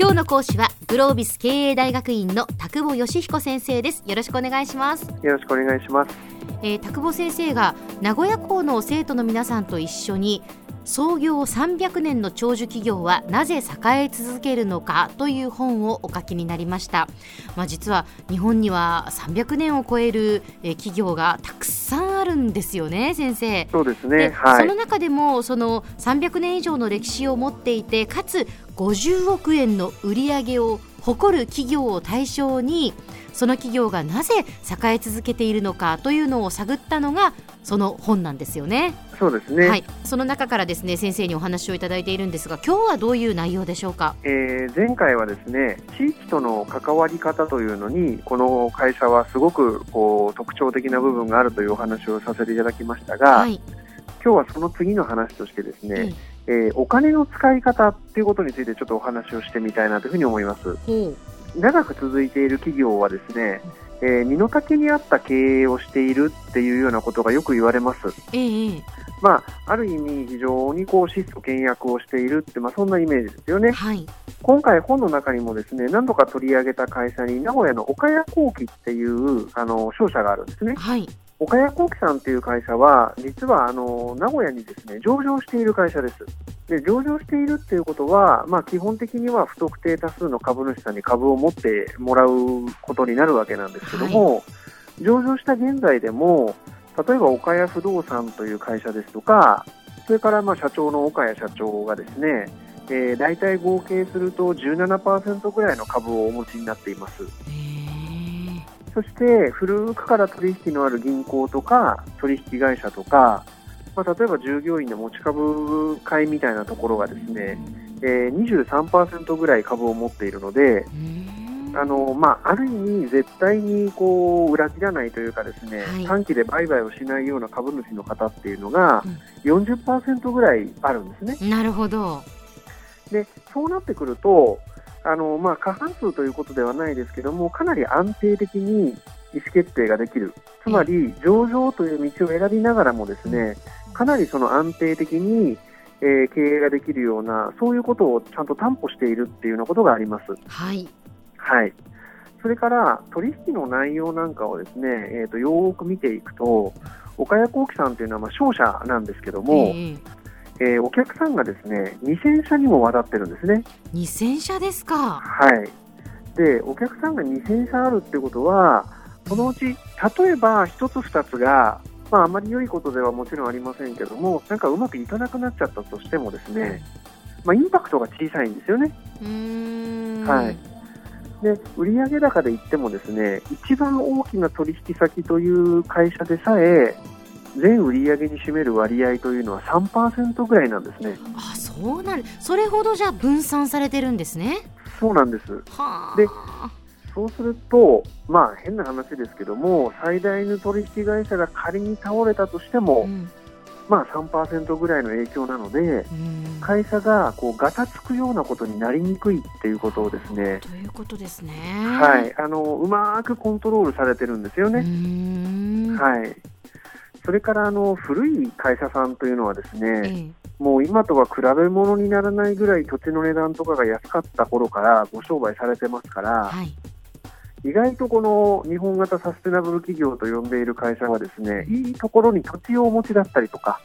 今日の講師はグロービス経営大学院の田久保義彦先生です。よろしくお願いします。よろしくお願いします、えー、田久保先生が名古屋校の生徒の皆さんと一緒に創業300年の長寿企業はなぜ栄え続けるのかという本をお書きになりました、まあ、実は日本には300年を超える企業がたくさんあるんですよね先生。そうですね、はい、その中でもその300年以上の歴史を持っていてかつ50億円の売り上げを誇る企業を対象にその企業がなぜ栄え続けているのかというのを探ったのがその本なんですよね。そうですね、はい、その中からですね先生にお話をいただいているんですが今日はどういう内容でしょうか、えー、前回はですね地域との関わり方というのにこの会社はすごくこう特徴的な部分があるというお話をさせていただきましたが、はい、今日はその次の話としてですね、えー、お金の使い方っていうことについてちょっとお話をしてみたいなというふうに思います。長く続いている企業はですね、えー、身の丈に合った経営をしているっていうようなことがよく言われます。ええまあ、ある意味、非常にこう質素倹約をしているって、まあ、そんなイメージですよね、はい、今回、本の中にもですね何度か取り上げた会社に名古屋の岡谷工機っていうあの商社があるんですね。はい岡谷工機さんという会社は、実はあの名古屋にですね上場している会社です。で上場しているっていうことは、まあ、基本的には不特定多数の株主さんに株を持ってもらうことになるわけなんですけども、はい、上場した現在でも、例えば岡谷不動産という会社ですとか、それからまあ社長の岡谷社長がですね、えー、大体合計すると17%ぐらいの株をお持ちになっています。そして古くから取引のある銀行とか取引会社とか、まあ、例えば従業員の持ち株会みたいなところがですね、えー、23%ぐらい株を持っているので、あのまあ、ある意味、絶対にこう裏切らないというかですね、はい、短期で売買をしないような株主の方っていうのが、40%ぐらいあるんですね。なるほど。でそうなってくるとあの、まあ、過半数ということではないですけどもかなり安定的に意思決定ができる。つまり上場という道を選びながらもですねかなりその安定的にえー、経営ができるようなそういうことをちゃんと担保しているっていうようなことがあります。はい、はい。それから取引の内容なんかをですね、えーと、よく見ていくと岡谷幸喜さんというのはまあ商社なんですけども、えー、えー、お客さんがですね2000社にもわたってるんですね。2000社ですか。はい。でお客さんが2000社あるってことはそのうち例えば1つ2つがまあ、あまり良いことではもちろんありませんけどもなんかうまくいかなくなっちゃったとしてもですね、まあ、インパクトが小さいんですよね。はいで売上高で言ってもですね一番大きな取引先という会社でさえ全売上に占める割合というのは3%ぐらいなんですね。あそうなんそれほどじゃ分散されてるんですね？そうなんです。でそうすると、まあ変な話ですけども最大の取引会社が仮に倒れたとしても、うんまあ、3%ぐらいの影響なので、会社がこうガタつくようなことになりにくいっていうことをですね。ということですね。はい、あのうまくコントロールされてるんですよね。はい。それからあの古い会社さんというのはですね、もう今とは比べ物にならないぐらい土地の値段とかが安かった頃からご商売されてますから、はい、意外とこの日本型サステナブル企業と呼んでいる会社はですねいいところに土地をお持ちだったりとか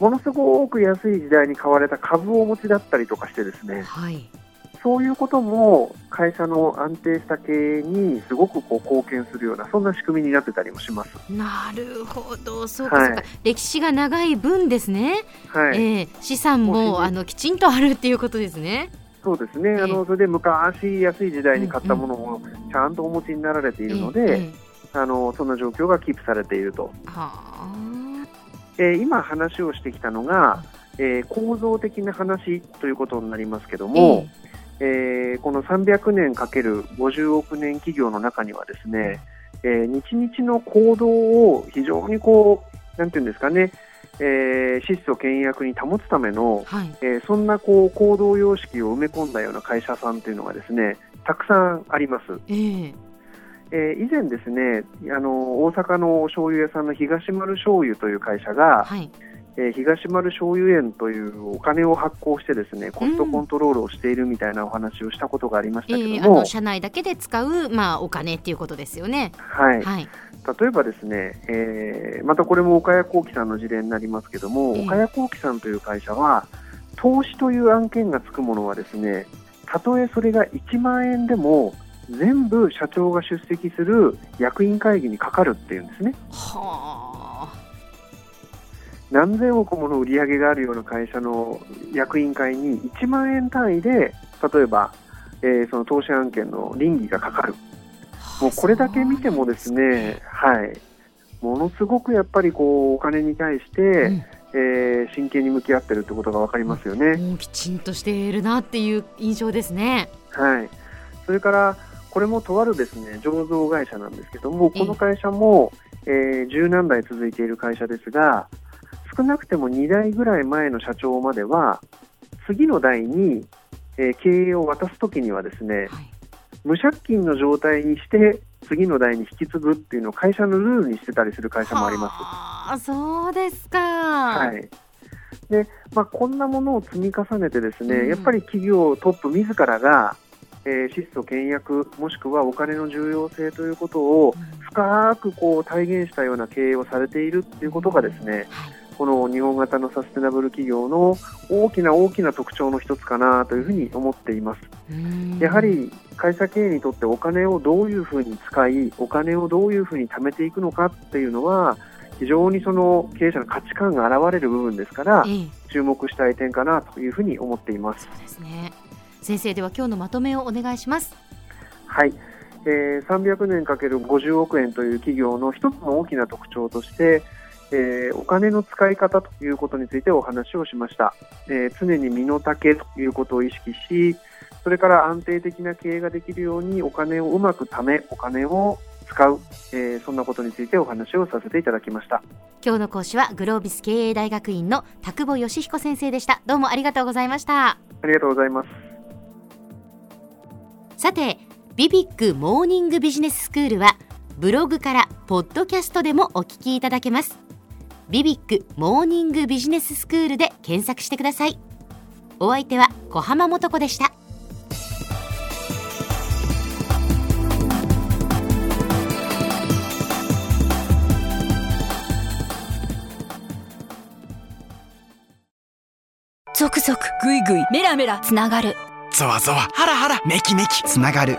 ものすごく安い時代に買われた株をお持ちだったりとかしてですね、はい、そういうことも会社の安定した経営にすごくこう貢献するようなそんな仕組みになってたりもします。なるほどそうかそうか、はい、歴史が長い分ですね、はい。えー、資産もあのきちんとあるっていうことですね。そうですね、あのそれで昔、安い時代に買ったものをちゃんとお持ちになられているので、あのそんな状況がキープされていると。えー、今、話をしてきたのが、えー、構造的な話ということになりますけども、えー、えー、この300年かける50億年企業の中にはですね、えー、日々の行動を非常にこう、なんていうんですかね、えー、質素倹約に保つための、はい、えー、そんなこう行動様式を埋め込んだような会社さんというのがですねたくさんあります。えーえー、以前ですねあの大阪の醤油屋さんの東丸醤油という会社が、はい、えー、東丸醤油園というお金を発行してですねコストコントロールをしているみたいなお話をしたことがありましたけども、えー、あの社内だけで使う、まあ、お金っていうことですよね。はい、はい、例えばですね、えー、またこれも岡谷幸喜さんの事例になりますけども、えー、岡谷幸喜さんという会社は投資という案件がつくものはですねたとえそれが1万円でも全部社長が出席する役員会議にかかるっていうんですね。はあ。何千億もの売り上げがあるような会社の役員会に1万円単位で例えば、えー、その投資案件の倫理がかかる。もうこれだけ見てもですね、はい、ものすごくやっぱりこうお金に対して、うん、えー、真剣に向き合ってるってことが分かりますよね。もうきちんとしているなっていう印象ですね。はい。それからこれもとあるですね醸造会社なんですけども、この会社も、えー、十何代続いている会社ですが、少なくても2代ぐらい前の社長までは、次の代に、えー、経営を渡すときにはですね、はい、無借金の状態にして、次の代に引き継ぐっていうのを会社のルールにしてたりする会社もあります。あそうですか。はい。で、まあ、こんなものを積み重ねてですね、うん、やっぱり企業トップ自らがえー、質素倹約もしくはお金の重要性ということを深くこう体現したような経営をされているということがですね、この日本型のサステナブル企業の大きな大きな特徴の一つかなというふうに思っています。やはり会社経営にとってお金をどういうふうに使い、お金をどういうふうに貯めていくのかっていうのは、非常にその経営者の価値観が現れる部分ですから、注目したい点かなというふうに思っています。そうですね。先生では今日のまとめをお願いしますはい、えー、300年かける50億円という企業の一つの大きな特徴としてえー、お金の使い方ということについてお話をしました、えー、常に身の丈ということを意識しそれから安定的な経営ができるようにお金をうまく貯めお金を使う、えー、そんなことについてお話をさせていただきました。今日の講師はグロービス経営大学院の田久保義彦先生でした。どうもありがとうございました。ありがとうございます。さてビビックモーニングビジネススクールはブログからポッドキャストでもお聞きいただけますビビックモーニングビジネススクールで検索してください。お相手は小浜もとこでした。続々ぐいぐいメラメラつながる。ゾワゾワハラハラメキメキつながる